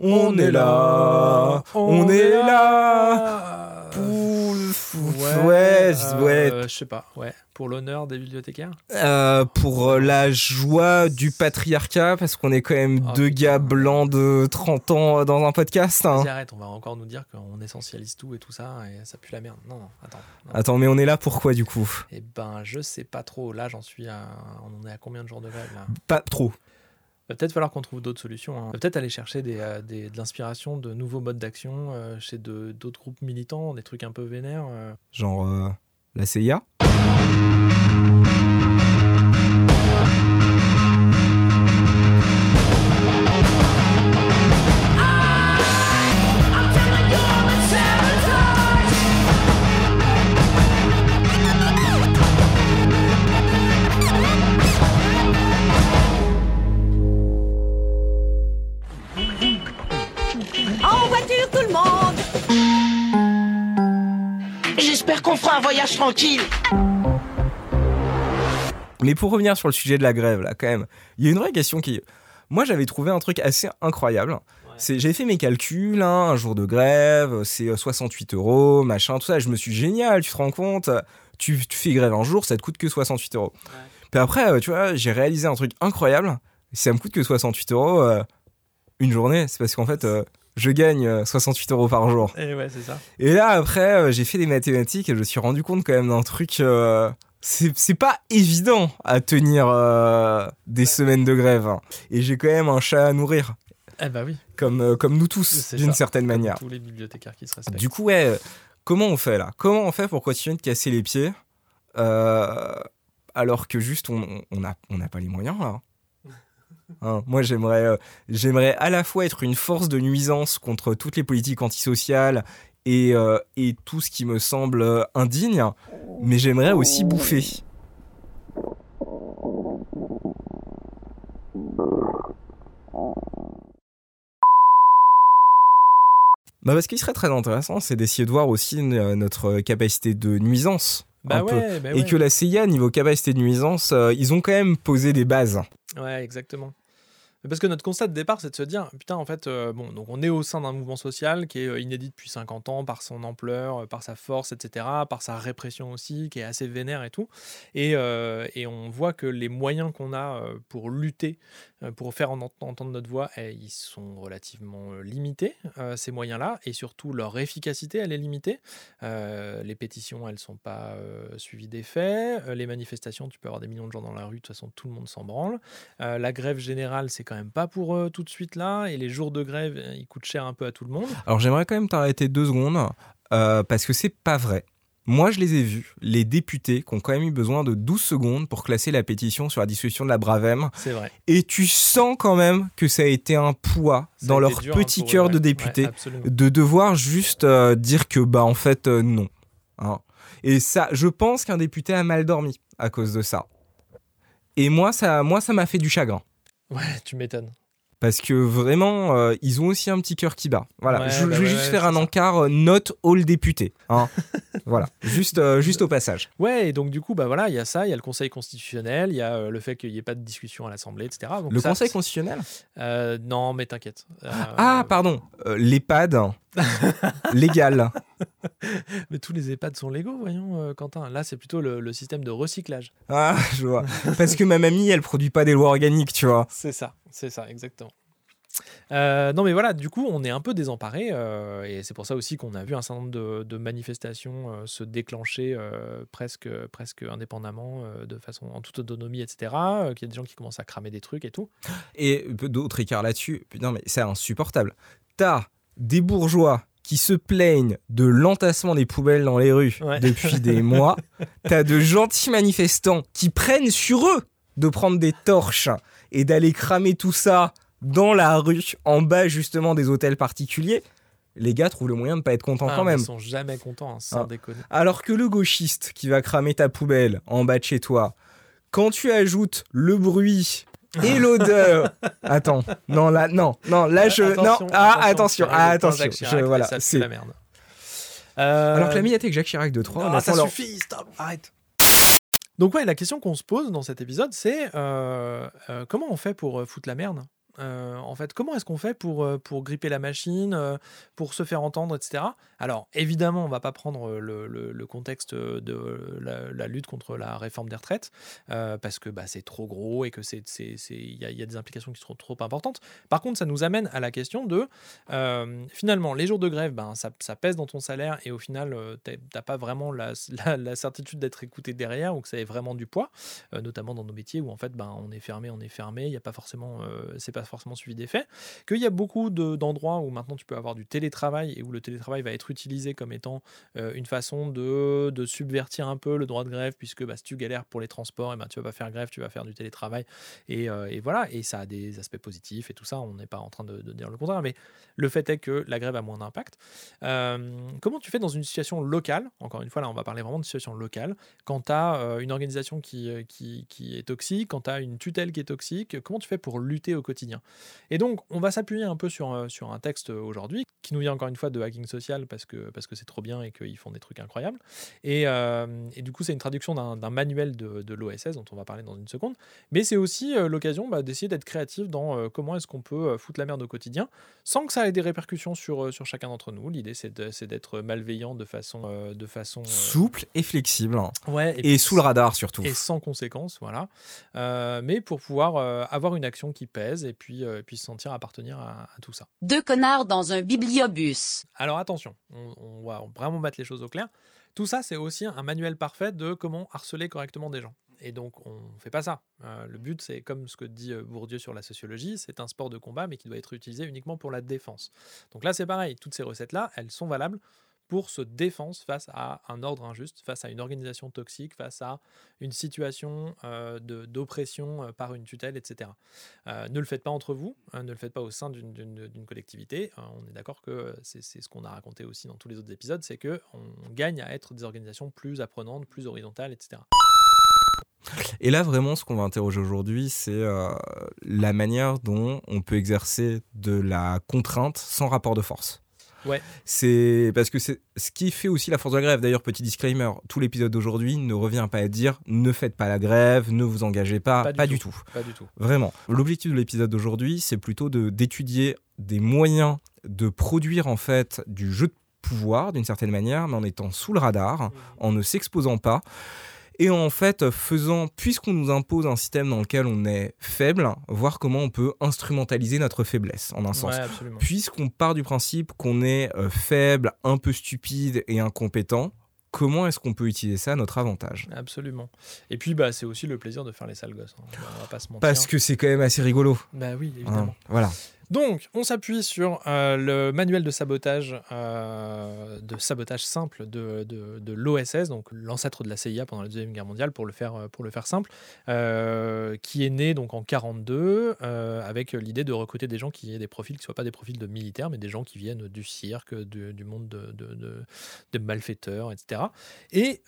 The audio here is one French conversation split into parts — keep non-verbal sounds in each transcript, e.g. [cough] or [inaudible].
on est là, on est là. Pour... Ouais, Ouais, euh, ouais. Je sais pas, ouais. Pour l'honneur des bibliothécaires. Euh, pour euh, la joie du patriarcat, parce qu'on est quand même Oh, deux gars blancs de 30 ans dans un podcast. hein. Arrête, on va encore nous dire qu'on essentialise tout et tout ça, et ça pue la merde. Non, non, attends. Attends, mais on est là pourquoi du coup? Eh ben, je sais pas trop. Là, j'en suis à. On est à combien de jours de grève là? Pas trop. Peut-être falloir qu'on trouve d'autres solutions. hein. Peut-être aller chercher des, euh, des- de l'inspiration de nouveaux modes d'action euh, chez d'autres groupes militants, des trucs un peu vénères. euh. Genre la CIA J'espère qu'on fera un voyage tranquille. Mais pour revenir sur le sujet de la grève, là, quand même, il y a une vraie question qui. Moi, j'avais trouvé un truc assez incroyable. C'est, j'avais fait mes calculs, hein, un jour de grève, c'est euh, 68 euros, machin, tout ça. Je me suis dit, génial, tu te rends compte, tu, tu fais grève un jour, ça te coûte que 68 euros. Puis après, euh, tu vois, j'ai réalisé un truc incroyable. Si ça me coûte que 68 euros euh, une journée, c'est parce qu'en fait, euh, je gagne euh, 68 euros par jour. Et ouais, c'est ça. Et là, après, euh, j'ai fait des mathématiques et je me suis rendu compte quand même d'un truc. euh, c'est pas évident à tenir euh, des semaines de grève. hein. Et j'ai quand même un chat à nourrir, Eh bah oui. comme, euh, comme nous tous, d'une certaine Comme manière. Tous les bibliothécaires qui se respectent. Du coup, ouais, euh, comment on fait là? Comment on fait pour continuer de casser les pieds? Euh, alors que juste on on- on n'a on n'a pas les moyens là Hein, moi, j'aimerais, euh, j'aimerais à la fois être une force de nuisance contre toutes les politiques antisociales et, euh, et tout ce qui me semble euh, indigne, mais j'aimerais aussi bouffer. Bah parce qu'il serait très intéressant, c'est d'essayer de voir aussi notre capacité de nuisance. Bah ouais, bah Et ouais. que la CIA, niveau capacité de nuisance, euh, ils ont quand même posé des bases. Ouais, exactement. Parce que notre constat de départ, c'est de se dire, putain, en fait, euh, bon, donc on est au sein d'un mouvement social qui est euh, inédit depuis 50 ans par son ampleur, euh, par sa force, etc., par sa répression aussi, qui est assez vénère et tout. Et, et on voit que les moyens qu'on a pour lutter, pour faire en- entendre notre voix, eh, ils sont relativement euh, limités, euh, ces moyens-là, et surtout leur efficacité, elle est limitée. Euh, les pétitions, elles sont pas euh, suivies des faits. Euh, les manifestations, tu peux avoir des millions de gens dans la rue, de toute façon, tout le monde s'en branle. Euh, la grève générale, c'est quand même pas pour eux tout de suite là. Et les jours de grève, euh, ils coûtent cher un peu à tout le monde. Alors j'aimerais quand même t'arrêter deux secondes, euh, parce que c'est pas vrai. Moi, je les ai vus, les députés qui ont quand même eu besoin de 12 secondes pour classer la pétition sur la dissolution de la Bravem. C'est vrai. Et tu sens quand même que ça a été un poids Ça dans leur dur, hein, petit cœur ouais. de Ouais, absolument. de devoir juste euh, dire que, bah, en fait, euh, non. Hein. Et ça, je pense qu'un député a mal dormi à cause de ça. Et moi, ça moi, ça m'a fait du chagrin. Ouais, tu m'étonnes. Parce que vraiment, euh, ils ont aussi un petit cœur qui bat. Voilà, Ouais, je, bah je vais ouais, juste ouais, faire un encart euh, note all député. Hein. [laughs] voilà, juste, euh, juste au passage. Ouais, et donc du coup, bah voilà, il y a ça, il y a le Conseil constitutionnel, il y a euh, le fait qu'il n'y ait pas de discussion à l'Assemblée, etc. Donc Le ça, Conseil constitutionnel? Non, mais t'inquiète. Ah, pardon, l'EHPAD [laughs] légal. Mais tous les EHPAD sont légaux, voyons, Quentin. Là, c'est plutôt le, le système de recyclage. Ah, je vois. Parce que ma mamie, elle produit pas des lois organiques, tu vois. C'est ça, c'est ça, exactement. Euh, non mais voilà, du coup on est un peu désemparé euh, et c'est pour ça aussi qu'on a vu un certain nombre de, de manifestations euh, se déclencher euh, presque, presque indépendamment, de façon en toute autonomie, etc. Qu'il y a des gens qui commencent à cramer des trucs et tout. Et d'autres écarts là-dessus. Putain, mais c'est insupportable. T'as des bourgeois qui se plaignent de l'entassement des poubelles dans les rues Ouais. depuis des mois. [laughs] T'as de gentils manifestants qui prennent sur eux de prendre des torches et d'aller cramer tout ça dans la rue, en bas justement des hôtels particuliers. Les gars trouvent le moyen de pas être contents Ah, quand même. Ils sont jamais contents, hein, sans Ah. déconner. Alors que le gauchiste qui va cramer ta poubelle en bas de chez toi, quand tu ajoutes le bruit [laughs] et l'odeur. Attends, non là, non, non là je, non, ah attention, ah attention, je, voilà, c'est. la merde. Euh, Alors que la médiathèque Jacques Chirac de 3, Ah, ça suffit, stop, arrête. Donc ouais, la question qu'on se pose dans cet épisode, c'est euh, euh, comment on fait pour euh, foutre la merde? Euh, en fait, comment est-ce qu'on fait pour, euh, pour gripper la machine, euh, pour se faire entendre, etc. Alors, évidemment, on va pas prendre le, le- contexte de la, lutte contre la réforme des retraites, parce que bah, c'est trop gros et que c'est il y, y a des implications qui sont trop importantes. Par contre, ça nous amène à la question de, finalement, les jours de grève, ben, ça, ça pèse dans ton salaire et au final, t'as- t'as pas vraiment [laughs] la, la- certitude d'être écouté derrière ou que ça ait vraiment du poids, notamment dans nos métiers où en fait, ben, on est fermé, on est fermé, il y a pas forcément, c'est pas forcément suivi d'effet. Qu'il y a beaucoup de- d'endroits où maintenant tu peux avoir du télétravail et où le télétravail va être utilisé comme étant euh, une façon de, de subvertir un peu le droit de grève, puisque bah, si tu galères pour les transports, et ben, tu vas pas faire grève, tu vas faire du télétravail. Et, euh, et voilà, et ça a des aspects positifs et tout ça, on n'est pas en train de, dire le contraire, mais le fait est que la grève a moins d'impact. Euh, comment tu fais dans une situation locale Encore une fois, là, on va parler vraiment de situation locale. Quand tu as une organisation qui, qui, qui est toxique, quand tu as une tutelle qui est toxique, comment tu fais pour lutter au quotidien? Et donc, on va s'appuyer un peu sur, sur un texte aujourd'hui qui nous vient encore une fois de Hacking Social parce que parce que c'est trop bien et qu'ils font des trucs incroyables. Et, euh, et du coup, c'est une traduction d'un d'un manuel de, de l'OSS dont on va parler dans une seconde. Mais c'est aussi euh, l'occasion bah, d'essayer d'être créatif dans euh, comment est-ce qu'on peut foutre la merde au quotidien sans que ça ait des répercussions sur, sur chacun d'entre nous. L'idée, c'est de- c'est d'être malveillant de façon, de façon Souple et flexible. hein. ouais, Et sous le radar surtout. et sans conséquence, voilà. Mais pour pouvoir avoir une action qui pèse et puis, euh, puis se sentir appartenir à, à tout ça. Deux connards dans un bibliobus. Alors attention, on, on va vraiment mettre les choses au clair. Tout ça, c'est aussi un manuel parfait de comment harceler correctement des gens. Et donc, on ne fait pas ça. Euh, le but, c'est comme ce que dit euh, Bourdieu sur la sociologie, c'est un sport de combat, mais qui doit être utilisé uniquement pour la défense. Donc là, c'est pareil. Toutes ces recettes-là, elles sont valables pour se défendre face à un ordre injuste, face à une organisation toxique, face à une situation euh, d'oppression euh, par une tutelle, etc. Euh, ne le faites pas entre vous, hein, ne le faites pas au sein d'une- collectivité. On est d'accord que c'est ce qu'on a raconté aussi dans tous les autres épisodes, c'est que on gagne à être des organisations plus apprenantes, plus horizontales, etc. Et là, vraiment, ce qu'on va interroger aujourd'hui, c'est la manière dont on peut exercer de la contrainte sans rapport de force. Ouais. C'est parce que c'est ce qui fait aussi la force de la grève. D'ailleurs, petit disclaimer, tout l'épisode d'aujourd'hui ne revient pas à dire ne faites pas la grève, ne vous engagez pas, Pas du tout. tout. Pas du tout. Vraiment. L'objectif de l'épisode d'aujourd'hui, c'est plutôt de d'étudier des moyens de produire en fait du jeu de pouvoir d'une certaine manière, mais en étant sous le radar, en ne s'exposant pas. Et en fait, faisant, puisqu'on nous impose un système dans lequel on est faible, voir comment on peut instrumentaliser notre faiblesse, en un sens. Ouais. Puisqu'on part du principe qu'on est euh, faible, un peu stupide et incompétent, comment est-ce qu'on peut utiliser ça à notre avantage? Absolument. Et puis, bah, c'est aussi le plaisir de faire les sales gosses. hein. On va pas se mentir. Parce que c'est quand même assez rigolo. Bah oui, hein. évidemment. Voilà. Donc, on s'appuie sur euh, le manuel de sabotage, euh, de sabotage simple de, de, de l'OSS, donc l'ancêtre de la CIA pendant la deuxième guerre mondiale, pour le faire, euh, pour le faire simple, euh, qui est né donc en 42 euh, avec l'idée de recruter des gens qui aient des profils qui soient pas des profils de militaires, mais des gens qui viennent du cirque, du, du monde de, malfaiteurs, etc. Et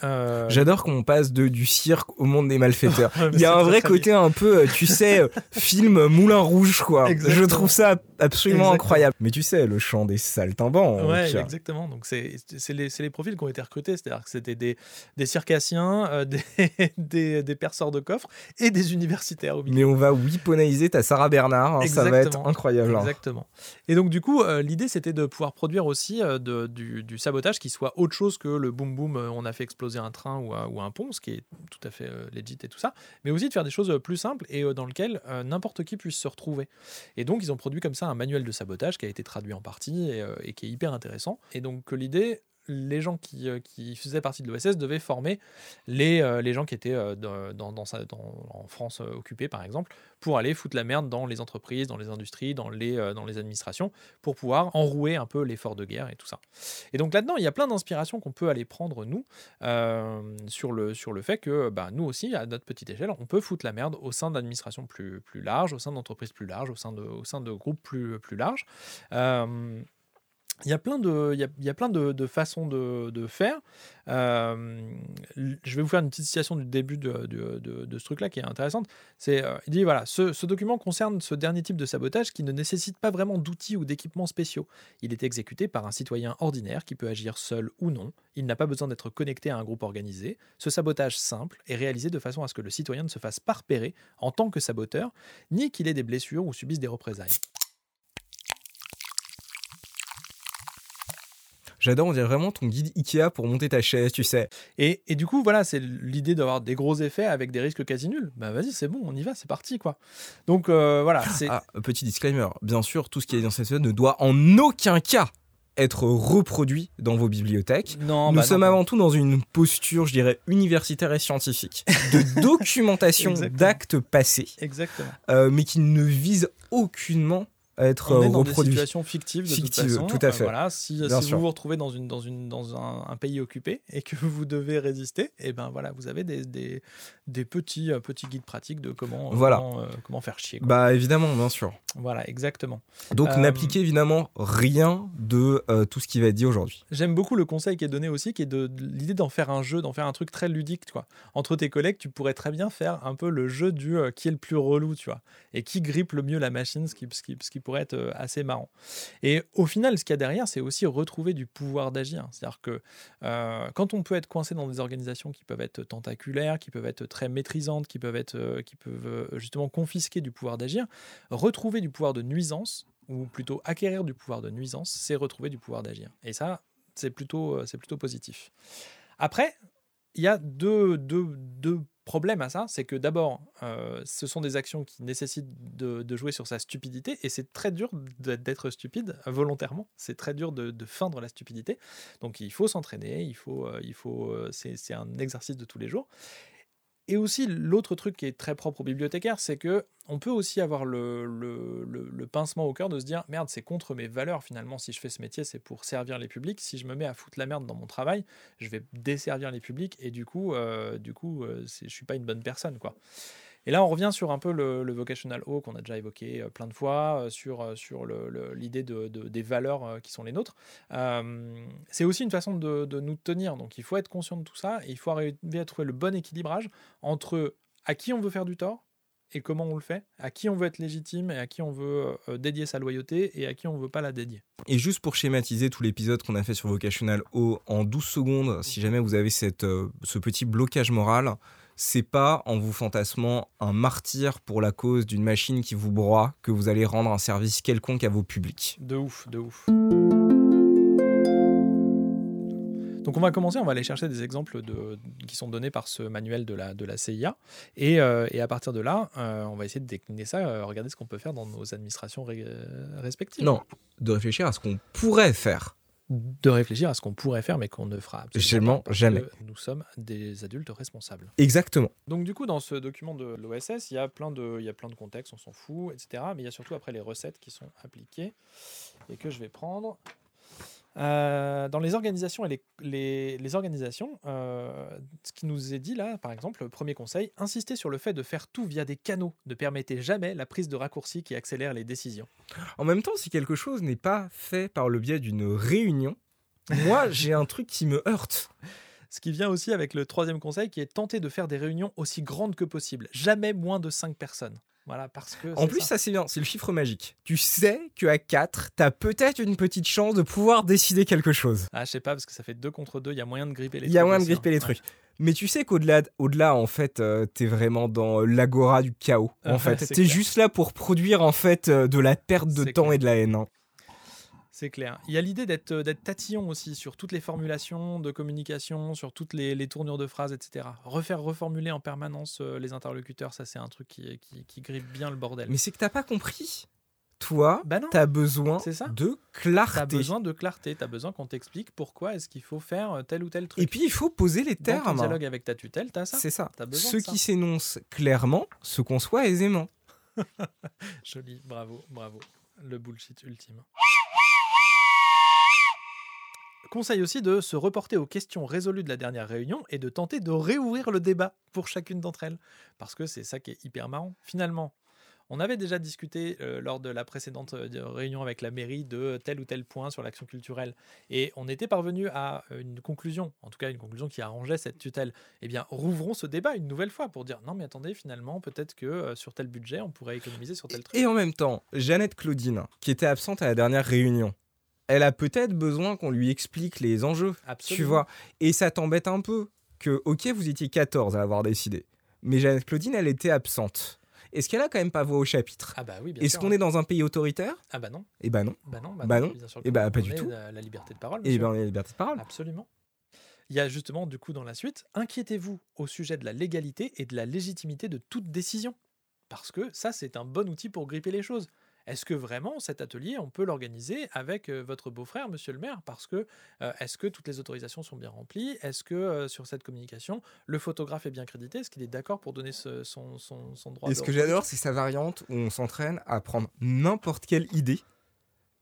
J'adore qu'on passe de, du cirque au monde des malfaiteurs. [laughs] Il y a un vrai côté un peu, tu sais, film Moulin Rouge, quoi. Je trouve ça absolument Exactement. incroyable. Mais tu sais, le chant des saltimbanques. Ouais, exactement. Donc, c'est c'est les, c'est les profils qui ont été recrutés. C'est-à-dire que c'était des, des circassiens, euh, [laughs] des, des, des perceurs de coffres et des universitaires au milieu. Mais on va weaponiser ta Sarah Bernard. hein, ça va être incroyable. hein. Exactement. Et donc, du coup, euh, l'idée, c'était de pouvoir produire aussi euh, de- du, du sabotage qui soit autre chose que le boum boum, euh, on a fait exploser un train ou, un- ou un pont, ce qui est tout à fait euh, legit et tout ça, mais aussi de faire des choses euh, plus simples et euh, dans lesquelles euh, n'importe qui puisse se retrouver. Et donc, ils ont produit comme ça un manuel de sabotage qui a été traduit en partie et, euh, et qui est hyper intéressant. Et donc, l'idée, les gens qui, euh, qui faisaient partie de l'OSS devaient former les, euh, les gens qui étaient euh, en France occupée, par exemple, pour aller foutre la merde dans les entreprises, dans les industries, dans les, administrations, pour pouvoir enrouer un peu l'effort de guerre et tout ça. Et donc là-dedans, il y a plein d'inspirations qu'on peut aller prendre, nous, sur, le, fait que bah, nous aussi, à notre petite échelle, on peut foutre la merde au sein d'administrations plus, larges, au sein d'entreprises plus larges, au sein de, groupes plus, larges. Il y a plein de, façons de, faire. Euh, je vais vous faire une petite citation du début de ce truc-là qui est intéressante. C'est, euh, il dit voilà, ce, ce document concerne ce dernier type de sabotage qui ne nécessite pas vraiment d'outils ou d'équipements spéciaux. Il est exécuté par un citoyen ordinaire qui peut agir seul ou non. Il n'a pas besoin d'être connecté à un groupe organisé. Ce sabotage simple est réalisé de façon à ce que le citoyen ne se fasse pas repérer en tant que saboteur, ni qu'il ait des blessures ou subisse des représailles. J'adore, on dirait vraiment ton guide Ikea pour monter ta chaise, tu sais. Et, et du coup, voilà, c'est l'idée d'avoir des gros effets avec des risques quasi nuls. Bah vas-y, c'est bon, on y va, c'est parti, quoi. Donc euh, voilà, c'est Ah, petit disclaimer, bien sûr, tout ce qui est dans cette méthode ne doit en aucun cas être reproduit dans vos bibliothèques. non, Nous bah sommes non. avant tout dans une posture, je dirais, universitaire et scientifique, de [laughs] documentation d'actes passés, Exactement. euh, mais qui ne vise aucunement à être On euh, est dans des situations fictives de Fictives, toute façon. tout à fait. Euh, voilà, si, vous vous retrouvez dans, une, dans, une, dans un, un pays occupé et que [laughs] vous devez résister, et ben voilà, vous avez des, des, des petits, euh, petits guides pratiques de comment, Voilà. comment, euh, comment faire chier. quoi. Bah évidemment, bien sûr. Voilà, exactement. Donc n'appliquez évidemment rien de tout ce qui va être dit aujourd'hui. J'aime beaucoup le conseil qui est donné aussi, qui est de, de l'idée d'en faire un jeu, d'en faire un truc très ludique, quoi. Entre tes collègues, tu pourrais très bien faire un peu le jeu du qui est le plus relou, tu vois, et qui grippe le mieux la machine, ce qui, ce qui, ce qui pourrait être euh, assez marrant. Et au final, ce qu'il y a derrière, c'est aussi retrouver du pouvoir d'agir. C'est-à-dire que euh, quand on peut être coincé dans des organisations qui peuvent être tentaculaires, qui peuvent être très maîtrisantes, qui peuvent être, euh, qui peuvent justement confisquer du pouvoir d'agir, retrouver du pouvoir de nuisance, ou plutôt acquérir du pouvoir de nuisance, c'est retrouver du pouvoir d'agir. Et ça, c'est plutôt, c'est plutôt positif. Après, il y a deux, deux, deux problèmes à ça. C'est que d'abord, euh, ce sont des actions qui nécessitent de, jouer sur sa stupidité, et c'est très dur d'être stupide volontairement. C'est très dur de, de feindre la stupidité. Donc il faut s'entraîner, il faut, euh, faut, euh, c'est un exercice de tous les jours. Et aussi, l'autre truc qui est très propre aux bibliothécaires, c'est que on peut aussi avoir le, pincement au cœur de se dire merde, c'est contre mes valeurs finalement. Si je fais ce métier, c'est pour servir les publics. Si je me mets à foutre la merde dans mon travail, je vais desservir les publics et du coup, euh, du coup, euh, je suis pas une bonne personne, quoi. Et là, on revient sur un peu le, vocational haut qu'on a déjà évoqué euh, plein de fois, euh, sur, euh, sur l'idée de, de- des valeurs qui sont les nôtres. C'est aussi une façon de, de nous tenir. Donc, il faut être conscient de tout ça et il faut arriver à trouver le bon équilibrage entre à qui on veut faire du tort et comment on le fait, à qui on veut être légitime et à qui on veut dédier sa loyauté et à qui on veut pas la dédier. Et juste pour schématiser tout l'épisode qu'on a fait sur Vocational O en 12 secondes, si jamais vous avez cette, ce petit blocage moral, c'est pas en vous fantasmant un martyr pour la cause d'une machine qui vous broie que vous allez rendre un service quelconque à vos publics. De ouf, de ouf. Donc on va commencer, on va aller chercher des exemples de, qui sont donnés par ce manuel de la, de la CIA. Et, euh, et à partir de là, euh, on va essayer de décliner ça, euh, regarder ce qu'on peut faire dans nos administrations ré- respectives. Non, de réfléchir à ce qu'on pourrait faire. De réfléchir à ce qu'on pourrait faire, mais qu'on ne fera absolument pas, jamais. Nous sommes des adultes responsables. Exactement. Donc du coup, dans ce document de l'OSS, il y a plein de, il y a plein de contextes, on s'en fout, etc. Mais il y a surtout après les recettes qui sont appliquées et que je vais prendre. Euh, dans les organisations et les, les- les organisations, euh, ce qui nous est dit là, par exemple, premier conseil, insistez sur le fait de faire tout via des canaux. Ne permettez jamais la prise de raccourcis qui accélère les décisions. En même temps, si quelque chose n'est pas fait par le biais d'une réunion, moi [laughs] j'ai un truc qui me heurte. Ce qui vient aussi avec le troisième conseil qui est tenter de faire des réunions aussi grandes que possible. Jamais moins de 5 personnes. Voilà, parce que. En plus, ça. ça, c'est bien, c'est le chiffre magique. Tu sais qu'à 4, t'as peut-être une petite chance de pouvoir décider quelque chose. Ah, je sais pas, parce que ça fait 2 contre 2, il y a moyen de gripper les Il y a trucs moyen de hein. gripper les Ouais. trucs. Mais tu sais qu'au-delà, au-delà, en fait, euh, t'es vraiment dans l'agora du chaos. En fait, t'es clair. juste là pour produire en fait euh, de la perte de temps clair. et de la haine. hein. C'est clair. Il y a l'idée d'être euh, d'être tatillon aussi sur toutes les formulations de communication, sur toutes les, les tournures de phrases, etc. Refaire reformuler en permanence euh, les interlocuteurs, ça c'est un truc qui, qui, qui grippe bien le bordel. Mais c'est que t'as pas compris. Toi, Bah non, t'as besoin ça. de t'as clarté. besoin de clarté, t'as besoin qu'on t'explique pourquoi est-ce qu'il faut faire euh, tel ou tel truc. Et puis il faut poser les Dans ton termes. dialogue avec ta tutelle, t'as ça. C'est ça. T'as besoin Ce de ça. qui s'énonce clairement se conçoit aisément. [laughs] Joli, bravo, bravo. Le bullshit ultime. Conseil aussi de se reporter aux questions résolues de la dernière réunion et de tenter de réouvrir le débat pour chacune d'entre elles. Parce que c'est ça qui est hyper marrant. Finalement, On avait déjà discuté euh, lors de la précédente euh, réunion avec la mairie de tel ou tel point sur l'action culturelle. Et on était parvenu à une conclusion, en tout cas une conclusion qui arrangeait cette tutelle. Eh bien, rouvrons ce débat une nouvelle fois pour dire non, mais attendez, finalement, peut-être que euh, sur tel budget, on pourrait économiser sur tel truc. Et en même temps, Jeannette Claudine, qui était absente à la dernière réunion, elle a peut-être besoin qu'on lui explique les enjeux. Tu Absolument. vois Et ça t'embête un peu que, ok, vous étiez 14 à avoir décidé, mais Jeannette Claudine, elle était absente. Est-ce qu'elle a quand même pas voix au chapitre? Ah bah oui, bien Est-ce qu'on est dans un pays autoritaire? Ah bah non, Eh ben non. bah non, Bah non. bien sûr Eh que bah, pas du est tout. La, la liberté de parole. Eh monsieur. ben, on a la liberté de parole. Absolument. Il y a justement, du coup, dans la suite, inquiétez-vous au sujet de la légalité et de la légitimité de toute décision. Parce que ça, c'est un bon outil pour gripper les choses. Est-ce que vraiment cet atelier, on peut l'organiser avec votre beau-frère, monsieur le maire? Parce que euh, est-ce que toutes les autorisations sont bien remplies? Est-ce que euh, sur cette communication, le photographe est bien crédité? Est-ce qu'il est d'accord pour donner ce- son, son, son droit Et ce que j'adore, c'est sa variante où on s'entraîne à prendre n'importe quelle idée,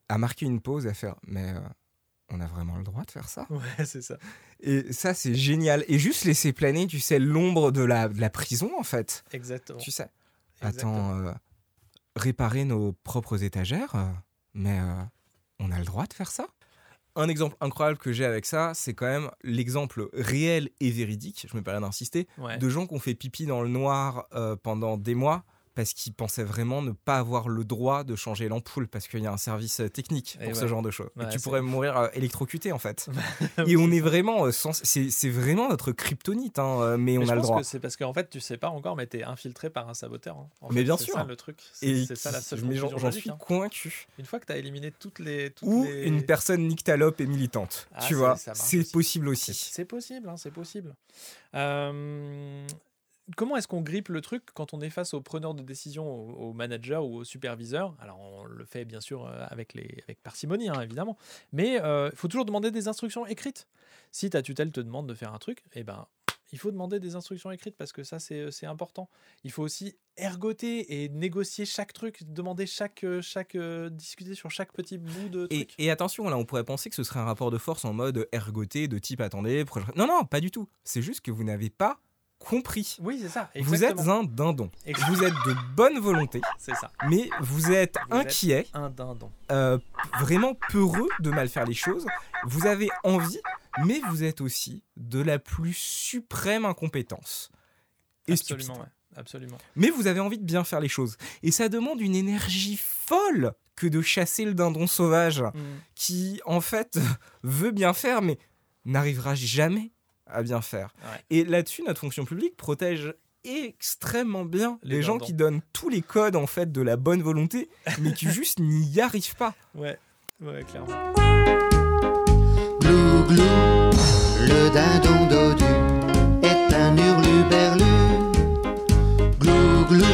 à marquer une pause, à faire Mais euh, on a vraiment le droit de faire ça Ouais, [laughs] c'est ça. Et ça, c'est génial. Et juste laisser planer, tu sais, l'ombre de la, de la prison, en fait. Exactement. Tu sais. Exactement. Attends, réparer nos propres étagères, euh, mais euh, on a le droit de faire ça? Un exemple incroyable que j'ai avec ça, c'est quand même l'exemple réel et véridique, je me permets d'insister, Ouais. de gens qui ont fait pipi dans le noir euh, pendant des mois parce qu'ils pensaient vraiment ne pas avoir le droit de changer l'ampoule parce qu'il y a un service euh, technique Et pour ce ouais. genre de choses. Ouais, et tu c'est- pourrais mourir euh, électrocuté en fait. [laughs] Oui, et on c'est est vraiment euh, sans... c'est c'est vraiment notre kryptonite, hein, mais, Mais on a le pense droit. que c'est parce qu'en fait, tu sais pas encore, mais t'es infiltré par un saboteur. hein. En Mais fait, bien c'est sûr. ça le truc. C'est Et c'est ça la seule mais j'en suis hein. convaincu. Une fois que tu as éliminé toutes les. Toutes Ou les- une personne nyctalope et militante. Ah, tu c'est- vois, c'est possible C'est aussi. c'est possible, hein, c'est possible. Euh, Comment est-ce qu'on grippe le truc quand on est face aux preneurs de décision, aux, aux managers ou aux superviseurs Alors, on le fait bien sûr euh, avec, les, avec parcimonie, hein, évidemment. Mais il faut toujours demander des instructions écrites. Si ta tutelle te demande de faire un truc, eh ben, il faut demander des instructions écrites parce que ça, c'est c'est important. Il faut aussi ergoter et négocier chaque truc, demander chaque, euh, chaque euh, discuter sur chaque petit bout de Et, truc. et attention, là, on pourrait penser que ce serait un rapport de force en mode ergoté, de type attendez. je- Non, non, pas du tout. C'est juste que vous n'avez pas compris. Oui, c'est ça. Vous êtes un dindon. Vous êtes de bonne volonté, [laughs] C'est ça. mais vous êtes Vous êtes- inquiet, Un dindon. euh, vraiment peureux de mal faire les choses. Vous avez envie, mais vous êtes aussi de la plus suprême incompétence. Et Absolument, ouais. Absolument. Mais vous avez envie de bien faire les choses. Et ça demande une énergie folle que de chasser le dindon sauvage qui, en fait, [laughs] veut bien faire, mais n'arrivera jamais à bien faire. Ouais. Et là-dessus, notre fonction publique protège extrêmement bien les, Les gens dindons. qui donnent tous les codes en fait de la bonne volonté mais qui [laughs] juste n'y arrivent pas. Ouais, ouais, clairement. Glou glou, le dindon dodu est un hurluberlu. Glou glou,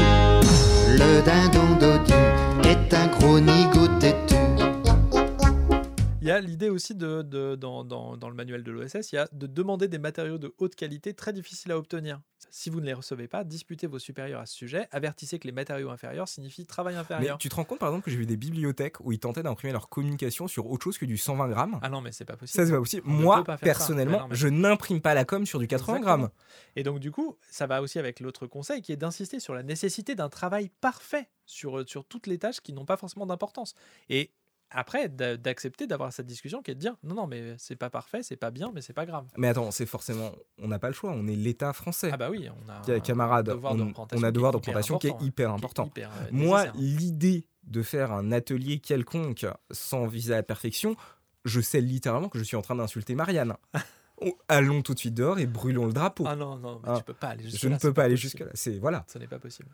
le dindon dodu est un gros nigo têtu. Il y a l'idée aussi de, de- dans, dans- dans le manuel de l'OSS, il y a de demander des matériaux de haute qualité très difficiles à obtenir. Si vous ne les recevez pas, disputez vos supérieurs à ce sujet, avertissez que les matériaux inférieurs signifient travail Mais inférieur. tu te rends compte par exemple que j'ai vu des bibliothèques où ils tentaient d'imprimer leur communication sur autre chose que du 120 grammes? Ah non, mais c'est pas possible. Ça, c'est pas possible. On Moi, pas personnellement, non, mais- je n'imprime pas la com sur du 80 Exactement. grammes. Et donc, du coup, ça va aussi avec l'autre conseil qui est d'insister sur la nécessité d'un travail parfait sur, sur toutes les tâches qui n'ont pas forcément d'importance. Et après, d'a- d'accepter d'avoir cette discussion qui est de dire non, non, mais c'est pas parfait, c'est pas bien, mais c'est pas grave. Mais attends, c'est forcément. On n'a pas le choix, on est l'État français. Ah bah oui, on a un Camarades, devoir de on, a un qui est devoir de représentation qui est important, hyper est important. hyper, euh, Moi, l'idée de faire un atelier quelconque sans viser à la perfection, je sais littéralement que je suis en train d'insulter Marianne. [laughs] Oh, Allons tout de suite dehors et brûlons le drapeau. Ah non, non, mais Ah, tu peux pas aller jusque je ne peux pas aller jusque-là. C'est voilà. Ce n'est pas possible.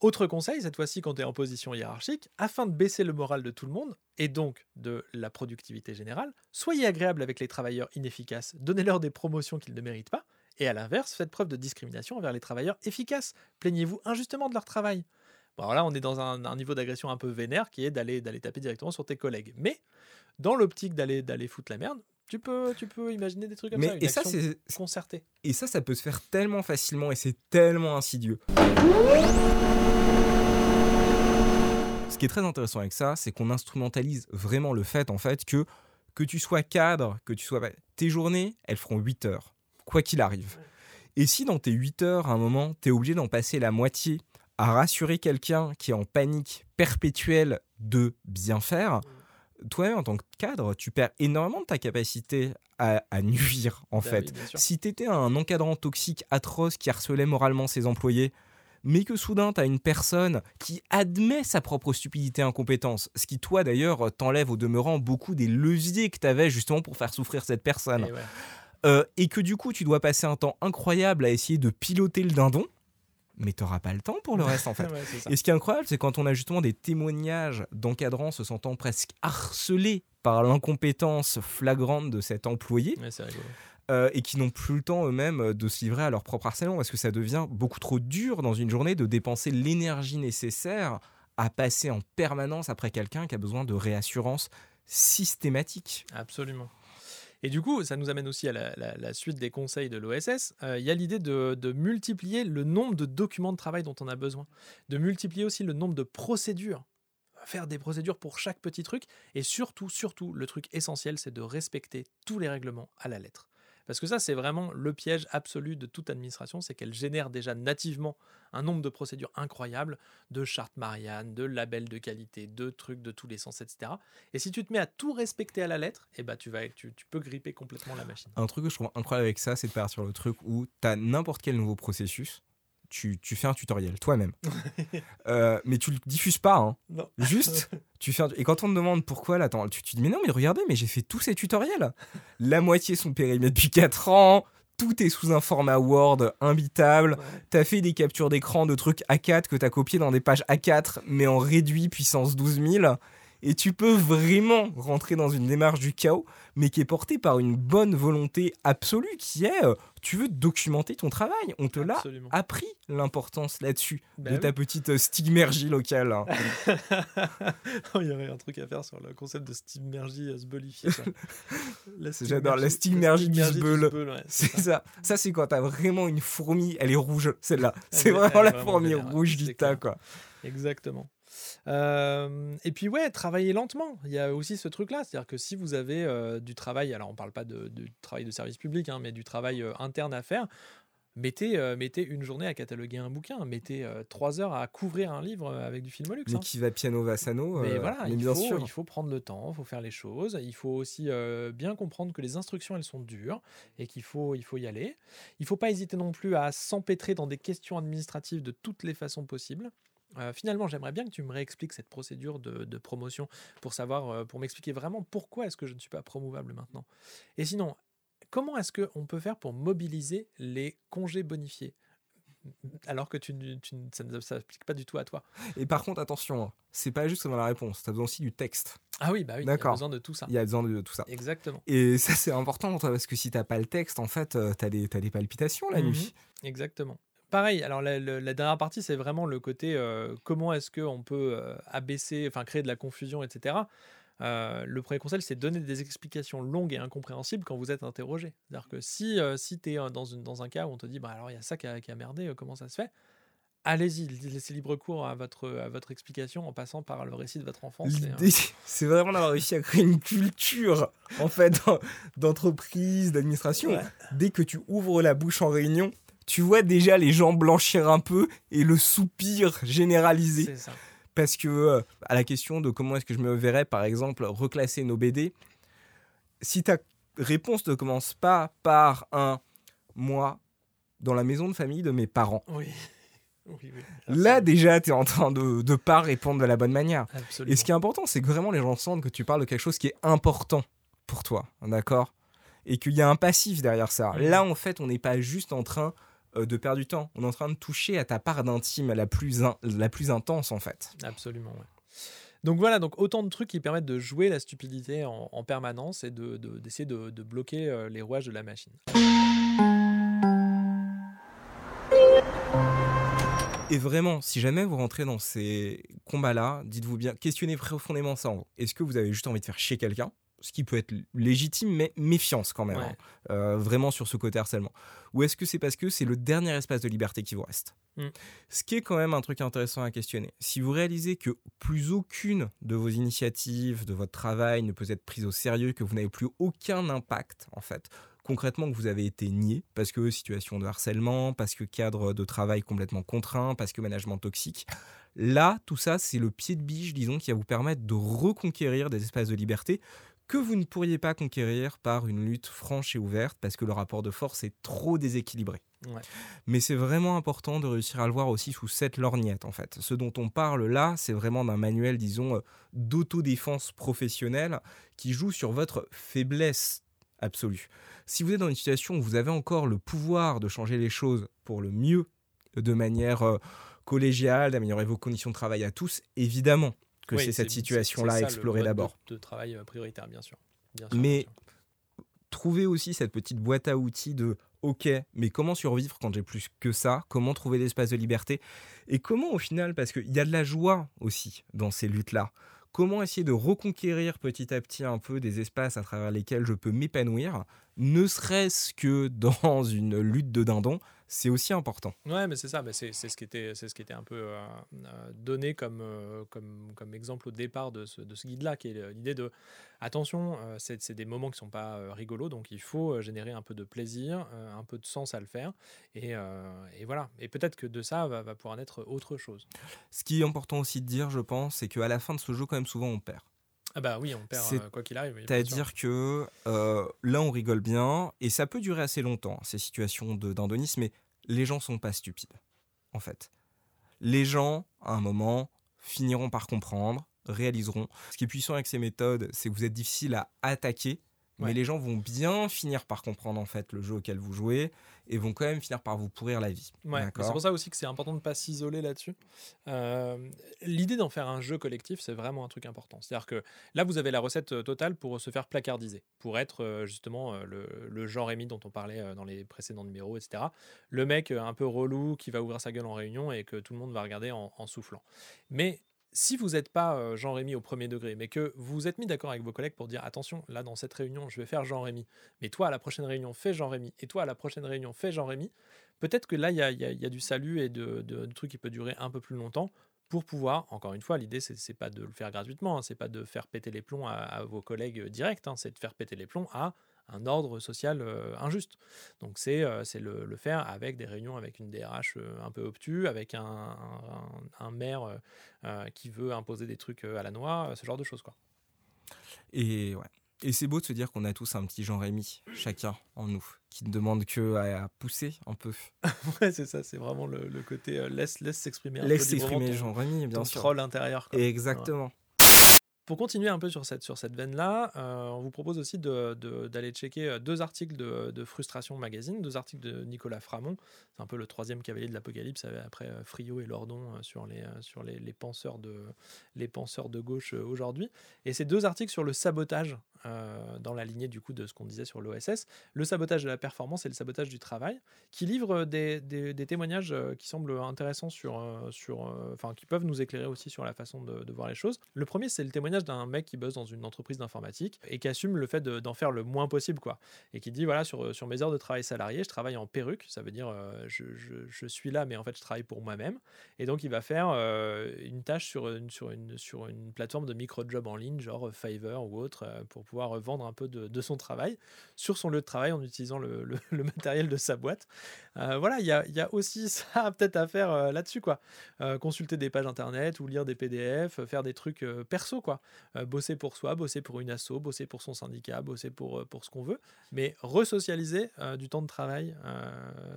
Autre conseil, cette fois-ci quand tu es en position hiérarchique, afin de baisser le moral de tout le monde, et donc de la productivité générale, soyez agréable avec les travailleurs inefficaces, donnez-leur des promotions qu'ils ne méritent pas, et à l'inverse, faites preuve de discrimination envers les travailleurs efficaces. Plaignez-vous injustement de leur travail. Bon, alors là, on est dans un, niveau d'agression un peu vénère qui est d'aller taper directement sur tes collègues. Mais dans l'optique d'aller foutre la merde, tu peux, tu peux imaginer des trucs comme Mais ça. Une et ça, c'est concertée. et ça, ça peut se faire tellement facilement et c'est tellement insidieux. Ce qui est très intéressant avec ça, c'est qu'on instrumentalise vraiment le fait en fait que que tu sois cadre, que tu sois tes journées, elles feront 8 heures, quoi qu'il arrive. Et si dans tes 8 heures, à un moment, tu es obligé d'en passer la moitié à rassurer quelqu'un qui est en panique perpétuelle de bien faire, toi-même en tant que cadre, tu perds énormément de ta capacité à, à nuire en Bah fait. oui. Si tu étais un encadrant toxique atroce qui harcelait moralement ses employés, mais que soudain tu as une personne qui admet sa propre stupidité et incompétence, ce qui toi d'ailleurs t'enlève au demeurant beaucoup des leviers que tu avais justement pour faire souffrir cette personne, Et ouais. euh, et que du coup tu dois passer un temps incroyable à essayer de piloter le dindon, mais t'auras pas le temps pour le reste en fait. [laughs] Ouais. Et ce qui est incroyable, c'est quand on a justement des témoignages d'encadrants se sentant presque harcelés par l'incompétence flagrante de cet employé, Ouais, euh, et qui n'ont plus le temps eux-mêmes de se livrer à leur propre harcèlement, parce que ça devient beaucoup trop dur dans une journée de dépenser l'énergie nécessaire à passer en permanence après quelqu'un qui a besoin de réassurance systématique. Absolument. Et du coup, ça nous amène aussi à la, suite des conseils de l'OSS. Euh, Il y a l'idée de, de multiplier le nombre de documents de travail dont on a besoin, de multiplier aussi le nombre de procédures, faire des procédures pour chaque petit truc, et surtout, surtout, le truc essentiel, c'est de respecter tous les règlements à la lettre. Parce que ça, c'est vraiment le piège absolu de toute administration, c'est qu'elle génère déjà nativement un nombre de procédures incroyables, de chartes Marianne, de labels de qualité, de trucs de tous les sens, etc. Et si tu te mets à tout respecter à la lettre, eh ben tu, vas, tu, tu peux gripper complètement la machine. Un truc que je trouve incroyable avec ça, c'est de partir sur le truc où tu as n'importe quel nouveau processus, tu, tu fais un tutoriel toi-même. [laughs] Euh, mais tu le diffuses pas, hein. Non. Juste, [laughs] tu fais un- Et quand on te demande pourquoi, là, attends, tu, tu dis, mais non, mais regardez, mais j'ai fait tous ces tutoriels. La moitié sont périmés depuis 4 ans. Tout est sous un format Word imbitable. T'as fait des captures d'écran de trucs A4 que t'as copié dans des pages A4, mais en réduit puissance 12 000. Et tu peux vraiment rentrer dans une démarche du chaos, mais qui est portée par une bonne volonté absolue, qui est, euh, tu veux documenter ton travail. On te l'a appris l'importance là-dessus Bah de oui. ta petite euh, stigmergie locale. hein. [laughs] Il y aurait un truc à faire sur le concept de stigmergie euh. [laughs] La J'adore, la stigmergie- du sbeul. ouais, C'est ça. Ça, c'est quand t'as vraiment une fourmi, elle est rouge, celle-là. Elle C'est est- vraiment la fourmi rouge du tas, quoi. Exactement. Euh, et puis ouais, travailler lentement. Il y a aussi ce truc-là, c'est-à-dire que si vous avez euh, du travail, alors on parle pas de, de travail de service public, hein, mais du travail euh, interne à faire, mettez, euh, mettez une journée à cataloguer un bouquin, mettez euh, trois heures à couvrir un livre avec du Filmolux. Mais hein. qui va piano va sano. Mais euh, voilà, mais il, bien faut, sûr. il faut prendre le temps, il faut faire les choses, il faut aussi bien comprendre que les instructions, elles sont dures et qu'il faut, il faut y aller. Il ne faut pas hésiter non plus à s'empêtrer dans des questions administratives de toutes les façons possibles. Euh, finalement, j'aimerais bien que tu me réexpliques cette procédure de, de promotion pour savoir, euh, pour m'expliquer vraiment pourquoi est-ce que je ne suis pas promouvable maintenant. Et sinon, comment est-ce qu'on peut faire pour mobiliser les congés bonifiés? Alors que tu, tu ça ne s'applique pas du tout à toi. Et par contre, attention, hein, c'est pas juste dans la réponse, t'as besoin aussi du texte. Ah oui, bah oui, il y a besoin de tout ça. Il y a besoin de tout ça. Exactement. Et ça, c'est important parce que si t'as pas le texte, en fait, euh, t'as des, t'as des palpitations la Mhm. nuit. Exactement. Pareil, alors la, la- la dernière partie, c'est vraiment le côté euh, comment est-ce qu'on peut euh, abaisser, enfin créer de la confusion, etc. Euh, le premier conseil, c'est donner des explications longues et incompréhensibles quand vous êtes interrogé. C'est-à-dire que si, euh, si tu es dans, une- dans un cas où on te dit, bah, alors il y a ça qui a, qui a merdé, comment ça se fait? Allez-y, laissez libre cours à votre, à votre explication en passant par le récit de votre enfance. euh, c'est vraiment d'avoir réussi à créer une culture, en fait, d'en- d'entreprise, d'administration. Ouais. Dès que tu ouvres la bouche en réunion, tu vois déjà les gens blanchir un peu et le soupir généralisé. c'est ça. Parce que, euh, à la question de comment est-ce que je me verrais, par exemple, reclasser nos BD, si ta réponse ne commence pas par un moi dans la maison de famille de mes parents, Oui. [laughs] Oui, oui. là déjà tu es en train de ne pas répondre de la bonne manière. Absolument. Et ce qui est important, c'est que vraiment les gens sentent que tu parles de quelque chose qui est important pour toi, d'accord? Et qu'il y a un passif derrière ça. Là, en fait, on n'est pas juste en train de perdre du temps, on est en train de toucher à ta part d'intime la plus, in- la plus intense, en fait. Absolument, ouais. Donc voilà, donc autant de trucs qui permettent de jouer la stupidité en, en permanence et d'essayer de, d'essayer de, de bloquer euh, les rouages de la machine. Et vraiment, si jamais vous rentrez dans ces combats-là, dites-vous bien, questionnez profondément ça en. Est-ce que vous avez juste envie de faire chier quelqu'un ce qui peut être légitime, mais méfiance quand même, Ouais. hein, euh, vraiment sur ce côté harcèlement. Ou est-ce que c'est parce que c'est le dernier espace de liberté qui vous reste? Mm. Ce qui est quand même un truc intéressant à questionner. Si vous réalisez que plus aucune de vos initiatives, de votre travail ne peut être prise au sérieux, que vous n'avez plus aucun impact, en fait, concrètement que vous avez été nié parce que situation de harcèlement, parce que cadre de travail complètement contraint, parce que management toxique. Là, tout ça, c'est le pied de biche, disons, qui va vous permettre de reconquérir des espaces de liberté que vous ne pourriez pas conquérir par une lutte franche et ouverte parce que le rapport de force est trop déséquilibré. Ouais. Mais c'est vraiment important de réussir à le voir aussi sous cette lorgnette en fait. Ce dont on parle là, c'est vraiment d'un manuel, disons, euh, d'autodéfense professionnelle qui joue sur votre faiblesse absolue. Si vous êtes dans une situation où vous avez encore le pouvoir de changer les choses pour le mieux, de manière euh, collégiale, d'améliorer vos conditions de travail à tous, évidemment que Oui, c'est cette situation-là à explorer de- d'abord. De, travail euh, prioritaire, bien sûr. Bien sûr, Mais bien sûr. trouver aussi cette petite boîte à outils de OK, mais comment survivre quand j'ai plus que ça? Comment trouver l'espace de liberté? Et comment au final, parce qu'il y a de la joie aussi dans ces luttes-là, comment essayer de reconquérir petit à petit un peu des espaces à travers lesquels je peux m'épanouir, ne serait-ce que [laughs] dans une lutte de dindon, c'est aussi important. Ouais, mais c'est ça, mais c'est ce qui était, c'est ce qui était un peu euh, euh, donné comme, euh, comme, comme exemple au départ de ce, de ce guide-là, qui est l'idée de attention, euh, c'est des moments qui sont pas rigolos, donc il faut générer un peu de plaisir, un peu de sens à le faire, et, et voilà. Et peut-être que de ça va, va pouvoir naître autre chose. Ce qui est important aussi de dire, je pense, c'est qu'à la fin de ce jeu, quand même, souvent on perd. Ah bah oui, on perd C'est- euh, quoi qu'il arrive. oui. C'est-à-dire que euh, là, on rigole bien, et ça peut durer assez longtemps, ces situations de d'indonisme, mais les gens sont pas stupides, en fait. Les gens, à un moment, finiront par comprendre, réaliseront. Ce qui est puissant avec ces méthodes, c'est que vous êtes difficile à attaquer, mais les gens vont bien finir par comprendre en fait le jeu auquel vous jouez et vont quand même finir par vous pourrir la vie. Ouais, c'est pour ça aussi que c'est important de ne pas s'isoler là-dessus. Euh, L'idée d'en faire un jeu collectif, c'est vraiment un truc important. C'est-à-dire que là, vous avez la recette euh, totale pour se faire placardiser, pour être euh, justement le, le Jean Rémy dont on parlait dans les précédents numéros, etc. Le mec un peu relou qui va ouvrir sa gueule en réunion et que tout le monde va regarder en, en soufflant. Mais si vous n'êtes pas euh, Jean Rémy au premier degré, mais que vous vous êtes mis d'accord avec vos collègues pour dire attention, là dans cette réunion, je vais faire Jean Rémy, mais toi à la prochaine réunion, fais Jean Rémy, et toi à la prochaine réunion, fais Jean Rémy, peut-être que là, il y a, y a- du salut et de, de, trucs qui peut durer un peu plus longtemps pour pouvoir, encore une fois, l'idée, c'est pas de le faire gratuitement, hein, c'est pas de faire péter les plombs à, vos collègues directs, hein, c'est de faire péter les plombs à un ordre social euh, injuste. Donc c'est euh, c'est le, le faire avec des réunions avec une DRH euh, un peu obtus, avec un, un- un maire qui veut imposer des trucs à la noix, ce genre de choses. quoi. Et ouais. Et c'est beau de se dire qu'on a tous un petit Jean Rémy, chacun en nous, qui ne demande que à, pousser un peu. [laughs] Ouais, c'est ça, c'est vraiment le, le côté euh, laisse laisse s'exprimer. Laisse s'exprimer ton- Jean Rémy, bien ton sûr. troll intérieur. quoi. Exactement. Pour continuer un peu sur cette, sur cette veine-là, euh, on vous propose aussi de- de- d'aller checker euh, deux articles de, de Frustration Magazine, deux articles de Nicolas Framont. C'est un peu le troisième cavalier de l'Apocalypse euh, après Friot et Lordon sur, les, sur les, les penseurs de, les penseurs de gauche aujourd'hui. Et ces deux articles sur le sabotage, euh, dans la lignée du coup de ce qu'on disait sur l'OSS, le sabotage de la performance et le sabotage du travail, qui livrent des, des- témoignages euh, qui semblent intéressants sur, euh, sur, euh, enfin, qui peuvent nous éclairer aussi sur la façon de, voir les choses. Le premier, c'est le témoignage d'un mec qui bosse dans une entreprise d'informatique et qui assume le fait de- d'en faire le moins possible, quoi. Et qui dit voilà, sur, sur mes heures de travail salarié, je travaille en perruque, ça veut dire euh, je, je- suis là, mais en fait, je travaille pour moi-même. Et donc, il va faire euh, une tâche sur une, sur, une, sur une plateforme de micro-job en ligne, genre Fiverr ou autre, euh, pour pouvoir euh, vendre un peu de, de son travail sur son lieu de travail en utilisant le, le- [laughs] le matériel de sa boîte. Euh, voilà, il y a, il y a aussi [laughs] ça peut-être à faire euh, là-dessus, quoi. Consulter des pages internet ou lire des PDF, faire des trucs perso, quoi. Bosser pour soi, bosser pour une asso, bosser pour son syndicat, bosser pour, pour ce qu'on veut, mais resocialiser du temps de travail,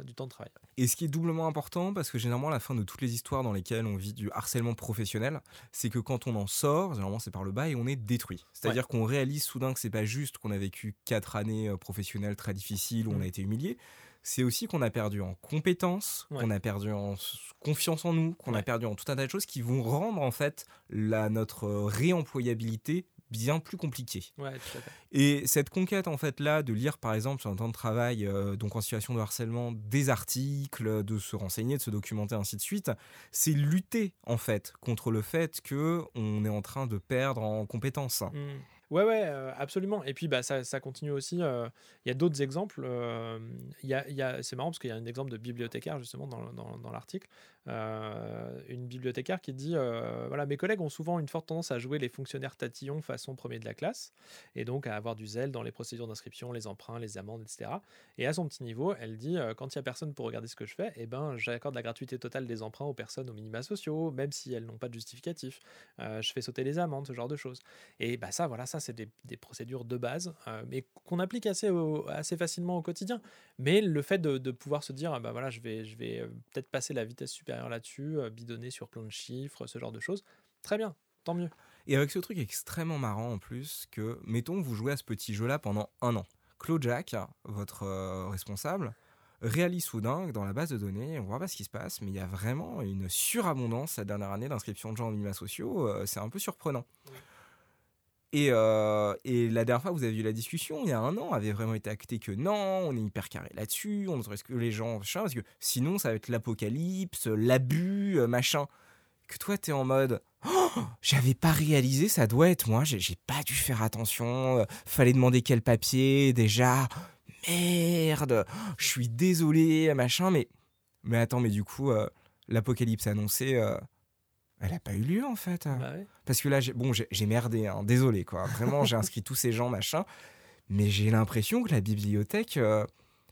du temps de travail. Et ce qui est doublement important, parce que généralement, à la fin de toutes les histoires dans lesquelles on vit du harcèlement professionnel, c'est que quand on en sort, généralement c'est par le bas et on est détruit. C'est-à-dire qu'on réalise soudain que c'est pas juste qu'on a vécu quatre années euh, professionnelles très difficiles où on Mm. a été humilié, c'est aussi qu'on a perdu en compétences, Ouais. qu'on a perdu en confiance en nous, qu'on a perdu en tout un tas de choses qui vont rendre en fait la, notre euh, réemployabilité bien plus compliquée. Ouais, tout à fait. Et cette conquête, en fait, là, de lire, par exemple, sur un temps de travail, euh, donc en situation de harcèlement, des articles, de se renseigner, de se documenter, ainsi de suite, c'est lutter, en fait, contre le fait que on est en train de perdre en compétences. Mm. Ouais, ouais, euh, absolument. Et puis, bah, ça, continue aussi. euh, Il y a d'autres exemples. euh, y a, c'est marrant parce qu'il y a un exemple de bibliothécaire, justement, dans l'article. Euh, une bibliothécaire qui dit euh, voilà, mes collègues ont souvent une forte tendance à jouer les fonctionnaires tatillons façon premier de la classe, et donc à avoir du zèle dans les procédures d'inscription, les emprunts, les amendes, etc. Et à son petit niveau, elle dit euh, quand il n'y a personne pour regarder ce que je fais, eh ben, j'accorde la gratuité totale des emprunts aux personnes aux minima sociaux, même si elles n'ont pas de justificatif. Je fais sauter les amendes, ce genre de choses. Et bah, ça, voilà, ça, c'est des, procédures de base, mais qu'on applique assez, assez facilement au quotidien. Mais le fait de, pouvoir se dire, ah bah voilà, je vais, je vais peut-être passer la vitesse supérieure là-dessus, euh, bidonner sur plein de chiffres, ce genre de choses, très bien, tant mieux. Et avec ce truc extrêmement marrant en plus, que, mettons, vous jouez à ce petit jeu-là pendant un an. Claude Jacques, votre euh, responsable, réalise soudain que dans la base de données, on voit pas ce qui se passe, mais il y a vraiment une surabondance cette dernière année d'inscription de gens en minima sociaux. euh, c'est un peu surprenant. Et, euh, et la dernière fois, vous avez eu la discussion, il y a un an, avait vraiment été acté que non, on est hyper carré là-dessus, on autorise que les gens, machin, parce que sinon, ça va être l'apocalypse, l'abus, euh, machin. Que toi, t'es en mode, Oh, j'avais pas réalisé, ça doit être moi, j'ai pas dû faire attention, euh, fallait demander quel papier, déjà, merde, je suis désolé, machin, mais, mais attends, mais du coup, l'apocalypse annoncée, elle a pas eu lieu en fait. Bah ouais. Parce que là, j'ai- bon, j'ai merdé, hein, désolé quoi. Vraiment, j'ai inscrit tous ces gens, machin. Mais j'ai l'impression que la bibliothèque, euh,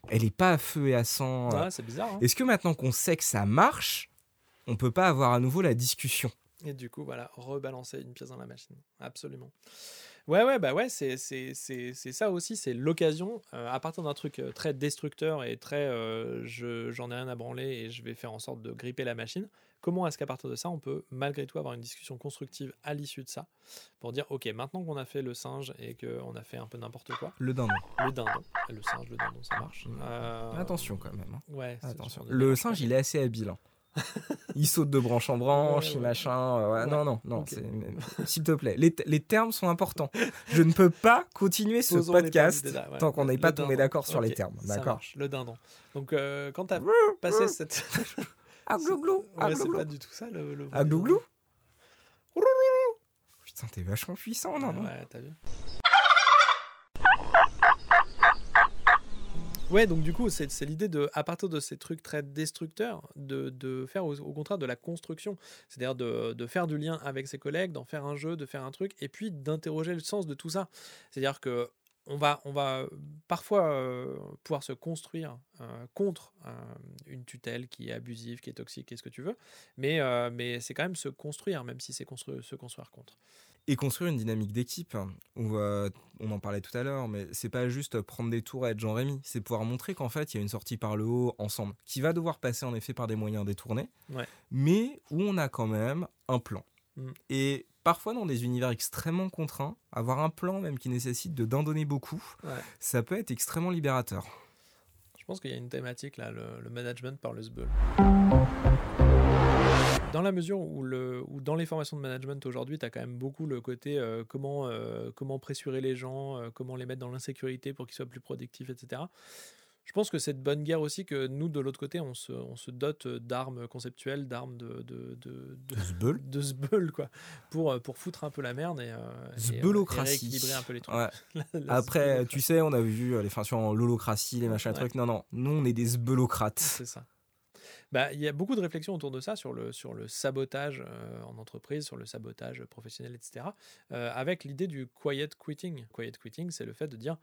elle est pas à feu et à sang. euh. Ouais, c'est bizarre. hein. Est-ce que maintenant qu'on sait que ça marche, on peut pas avoir à nouveau la discussion? Et du coup, voilà, rebalancer une pièce dans la machine. Absolument. Ouais, ouais, bah ouais, c'est c'est- c'est- c'est ça aussi, c'est l'occasion, euh, à partir d'un truc très destructeur et très euh, je- j'en ai rien à branler et je vais faire en sorte de gripper la machine, comment est-ce qu'à partir de ça, on peut malgré tout avoir une discussion constructive à l'issue de ça pour dire, ok, maintenant qu'on a fait le singe et qu'on a fait un peu n'importe quoi, Le dindon. le dindon, le singe, le dindon, ça marche. Euh, Attention quand même. hein. Ouais, Attention. Le singe, il est assez habile. hein. [laughs] il saute de branche en branche, Ouais, il ouais. machin. euh, ouais, Non, non, non. S'il te plaît, les, les termes sont importants. Je ne peux pas continuer ce Posons podcast tant qu'on n'est pas tombé d'accord sur les termes. D'accord Le dindon. Donc, euh, quand t'as passé cette. [laughs] Ah, glouglou Ah, Ouais, c'est pas du tout ça le. le Ah, glouglou Putain, t'es vachement puissant, non, Ouais, t'as vu. Ouais, donc du coup, c'est c'est l'idée de, à partir de ces trucs très destructeurs, de, de faire au, au contraire de la construction. C'est-à-dire de, de faire du lien avec ses collègues, d'en faire un jeu, de faire un truc, et puis d'interroger le sens de tout ça. C'est-à-dire que on va, on va parfois euh, pouvoir se construire euh, contre euh, une tutelle qui est abusive, qui est toxique, qu'est-ce que tu veux, mais, euh, mais c'est quand même se construire, même si c'est construire, se construire contre. Et construire une dynamique d'équipe, où euh, on en parlait tout à l'heure, mais c'est pas juste prendre des tours à être Jean-Rémy, c'est pouvoir montrer qu'en fait il y a une sortie par le haut ensemble, qui va devoir passer en effet par des moyens détournés, Ouais. mais où on a quand même un plan. Mm. Et parfois dans des univers extrêmement contraints, avoir un plan même qui nécessite de d'en donner beaucoup, Ouais. ça peut être extrêmement libérateur. Je pense qu'il y a une thématique là, le, le management par le SBUL. Dans la mesure où, le, où dans les formations de management aujourd'hui, tu as quand même beaucoup le côté euh, comment, euh, comment pressurer les gens, euh, comment les mettre dans l'insécurité pour qu'ils soient plus productifs, etc. Je pense que c'est de bonne guerre aussi que nous, de l'autre côté, on se, on se dote d'armes conceptuelles, d'armes de, de, de, de, Zbeul. [laughs] de sbeul, quoi, pour, euh, pour foutre un peu la merde et, euh, et, euh, et rééquilibrer un peu les trucs. Ouais. [laughs] La- la Après, tu sais, on a vu euh, les fins sur l'holocratie, les machins, Ouais. trucs. Non, non, nous on est des zbeulocrates. C'est ça. Bah, il y a beaucoup de réflexions autour de ça, sur le, sur le sabotage euh, en entreprise, sur le sabotage professionnel, etc. euh, avec l'idée du quiet quitting. Quiet quitting, c'est le fait de dire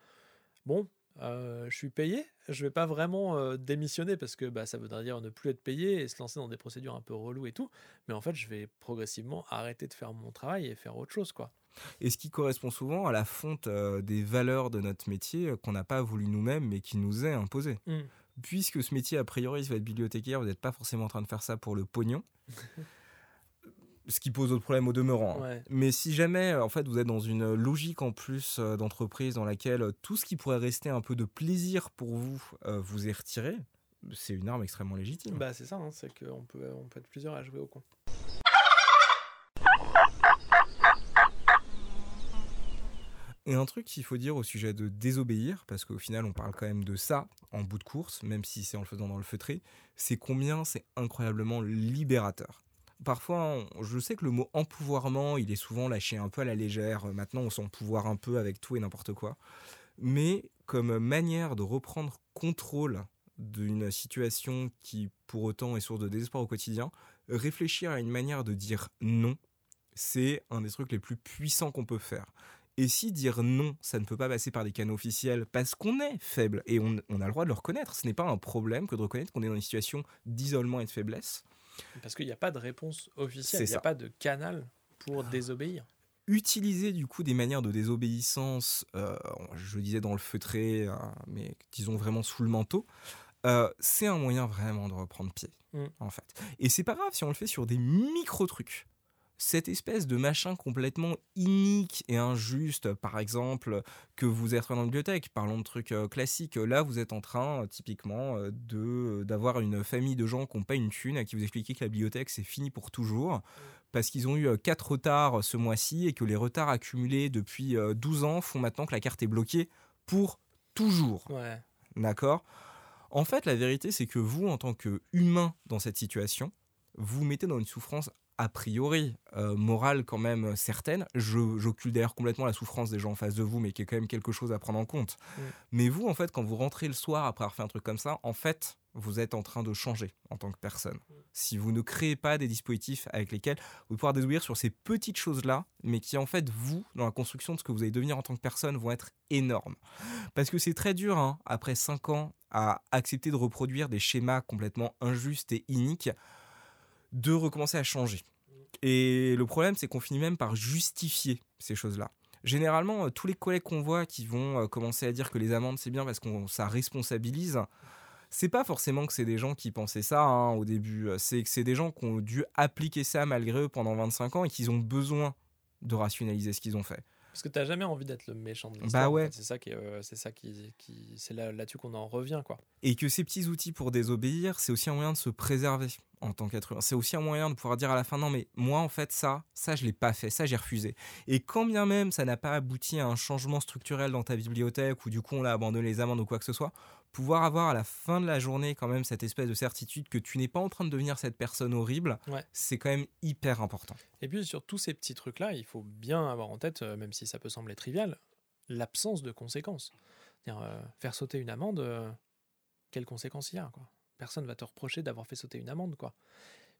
bon, euh, je suis payé, je vais pas vraiment euh, démissionner parce que bah, ça voudrait dire ne plus être payé et se lancer dans des procédures un peu reloues et tout. Mais en fait, je vais progressivement arrêter de faire mon travail et faire autre chose, quoi. Et ce qui correspond souvent à la fonte euh, des valeurs de notre métier qu'on n'a pas voulu nous-mêmes mais qui nous est imposé. Mm. Puisque ce métier, a priori, va être bibliothécaire, vous n'êtes pas forcément en train de faire ça pour le pognon. [laughs] ce qui pose d'autres problèmes au demeurant. hein. Ouais. Mais si jamais, euh, en fait, vous êtes dans une logique en plus euh, d'entreprise dans laquelle euh, tout ce qui pourrait rester un peu de plaisir pour vous euh, vous est retiré, c'est une arme extrêmement légitime. Bah, c'est ça, hein, c'est qu'on peut, on peut être plusieurs à jouer au con. Et un truc qu'il faut dire au sujet de désobéir, parce qu'au final on parle quand même de ça en bout de course, même si c'est en le faisant dans le feutré, c'est combien c'est incroyablement libérateur. Parfois, je sais que le mot empouvoirment, il est souvent lâché un peu à la légère. Maintenant, on s'en pouvoir un peu avec tout et n'importe quoi. Mais comme manière de reprendre contrôle d'une situation qui pour autant est source de désespoir au quotidien, réfléchir à une manière de dire non, c'est un des trucs les plus puissants qu'on peut faire. Et si dire non, ça ne peut pas passer par des canaux officiels parce qu'on est faible et on, on, a le droit de le reconnaître, ce n'est pas un problème que de reconnaître qu'on est dans une situation d'isolement et de faiblesse. Parce qu'il n'y a pas de réponse officielle, il n'y a pas de canal pour ah. désobéir. Utiliser du coup des manières de désobéissance, euh, je disais dans le feutré, hein, mais disons vraiment sous le manteau, euh, c'est un moyen vraiment de reprendre pied, mm. en fait. Et c'est pas grave si on le fait sur des micro-trucs cette espèce de machin complètement inique et injuste, par exemple, que vous êtes dans la bibliothèque, parlons de trucs euh, classiques, là vous êtes en train euh, typiquement euh, de d'avoir une famille de gens qui n'ont pas une thune, à qui vous expliquez que la bibliothèque c'est fini pour toujours, parce qu'ils ont eu quatre retards ce mois-ci et que les retards accumulés depuis 12 ans font maintenant que la carte est bloquée pour toujours. Ouais. D'accord? En fait, la vérité c'est que vous, en tant qu'humain dans cette situation, vous, vous mettez dans une souffrance a priori euh, morale quand même certaine. J'occulte d'ailleurs complètement la souffrance des gens en face de vous, mais qui est quand même quelque chose à prendre en compte. Mm. Mais vous, en fait, quand vous rentrez le soir après avoir fait un truc comme ça, en fait, vous êtes en train de changer en tant que personne. Si vous ne créez pas des dispositifs avec lesquels vous pouvez désobéir sur ces petites choses-là, mais qui en fait, vous, dans la construction de ce que vous allez devenir en tant que personne, vont être énormes. Parce que c'est très dur, hein, après 5 ans, à accepter de reproduire des schémas complètement injustes et iniques de recommencer à changer. Et le problème, c'est qu'on finit même par justifier ces choses-là. Généralement, euh, tous les collègues qu'on voit qui vont euh, commencer à dire que les amendes c'est bien parce qu'on ça responsabilise, c'est pas forcément que c'est des gens qui pensaient ça hein, au début. C'est que c'est des gens qui ont dû appliquer ça malgré eux pendant 25 ans et qui ont besoin de rationaliser ce qu'ils ont fait. Parce que tu n'as jamais envie d'être le méchant de l'histoire. Bah ouais. C'est ça qui, euh, c'est ça qui, qui c'est là, là-dessus qu'on en revient quoi. Et que ces petits outils pour désobéir, c'est aussi un moyen de se préserver en tant qu'être humain. C'est aussi un moyen de pouvoir dire à la fin non mais moi en fait ça, ça je l'ai pas fait, ça j'ai refusé. Et quand bien même ça n'a pas abouti à un changement structurel dans ta bibliothèque ou du coup on a abandonné les amendes ou quoi que ce soit, pouvoir avoir à la fin de la journée quand même cette espèce de certitude que tu n'es pas en train de devenir cette personne horrible, c'est quand même hyper important. Et puis sur tous ces petits trucs-là, il faut bien avoir en tête, euh, même si ça peut sembler trivial, l'absence de conséquences. Euh, faire sauter une amende, euh, quelles conséquences il y a quoi? Personne va te reprocher d'avoir fait sauter une amende. quoi.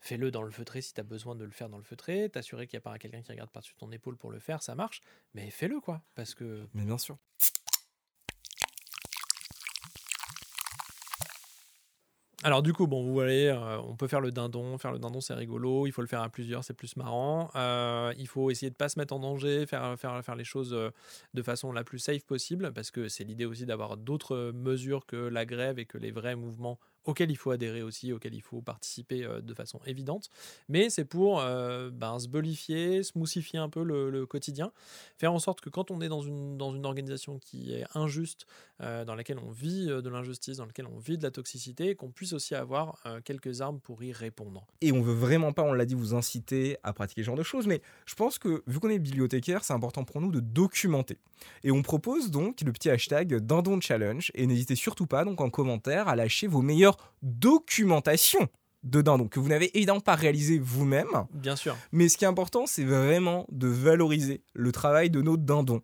Fais-le dans le feutré si tu as besoin de le faire dans le feutré, t'assurer qu'il n'y a pas quelqu'un qui regarde par-dessus ton épaule pour le faire, ça marche, mais fais-le quoi, parce que... Mais bien sûr. Alors du coup, bon, vous voyez, euh, on peut faire le dindon. Faire le dindon, c'est rigolo. Il faut le faire à plusieurs, c'est plus marrant. Euh, il faut essayer de pas se mettre en danger, faire, faire, faire les choses euh, de façon la plus safe possible, parce que c'est l'idée aussi d'avoir d'autres mesures que la grève et que les vrais mouvements auquel il faut adhérer aussi, auquel il faut participer euh, de façon évidente. Mais c'est pour euh, ben, se bolifier, smoossifier un peu le, quotidien, faire en sorte que quand on est dans une, dans une organisation qui est injuste, euh, dans laquelle on vit de l'injustice, dans laquelle on vit de la toxicité, qu'on puisse aussi avoir quelques armes pour y répondre. Et on veut vraiment pas, on l'a dit, vous inciter à pratiquer ce genre de choses, mais je pense que vu qu'on est bibliothécaire, c'est important pour nous de documenter. Et on propose donc le petit hashtag Dindon Challenge, et n'hésitez surtout pas donc en commentaire à lâcher vos meilleurs documentation de dindons que vous n'avez évidemment pas réalisé vous-même. Bien sûr. Mais ce qui est important, c'est vraiment de valoriser le travail de nos dindons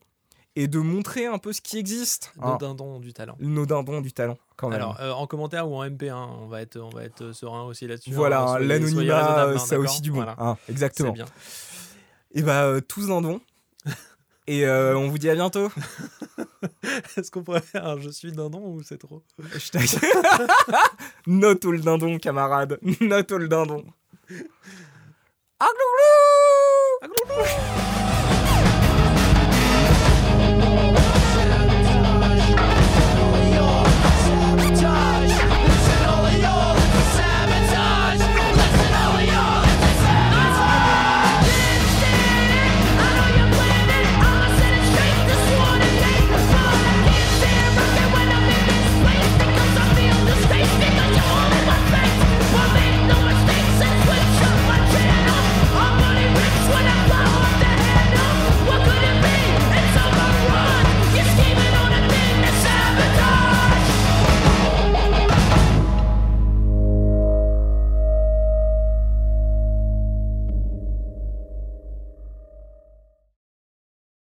et de montrer un peu ce qui existe. Nos dindons du talent. Nos dindons du talent, quand même. Alors, euh, en commentaire ou en MP1, on va être, on va être serein aussi là-dessus. Voilà, l'anonymat, hein, ça aussi du bon. Hein, exactement. Bien. Et bah, euh, tous dindons. [laughs] Et euh, on vous dit à bientôt. [laughs] Est-ce qu'on pourrait faire un je suis dindon ou c'est trop? Hashtag. [laughs] Not le dindon, camarade. Not le dindon. Agloulou Agloulou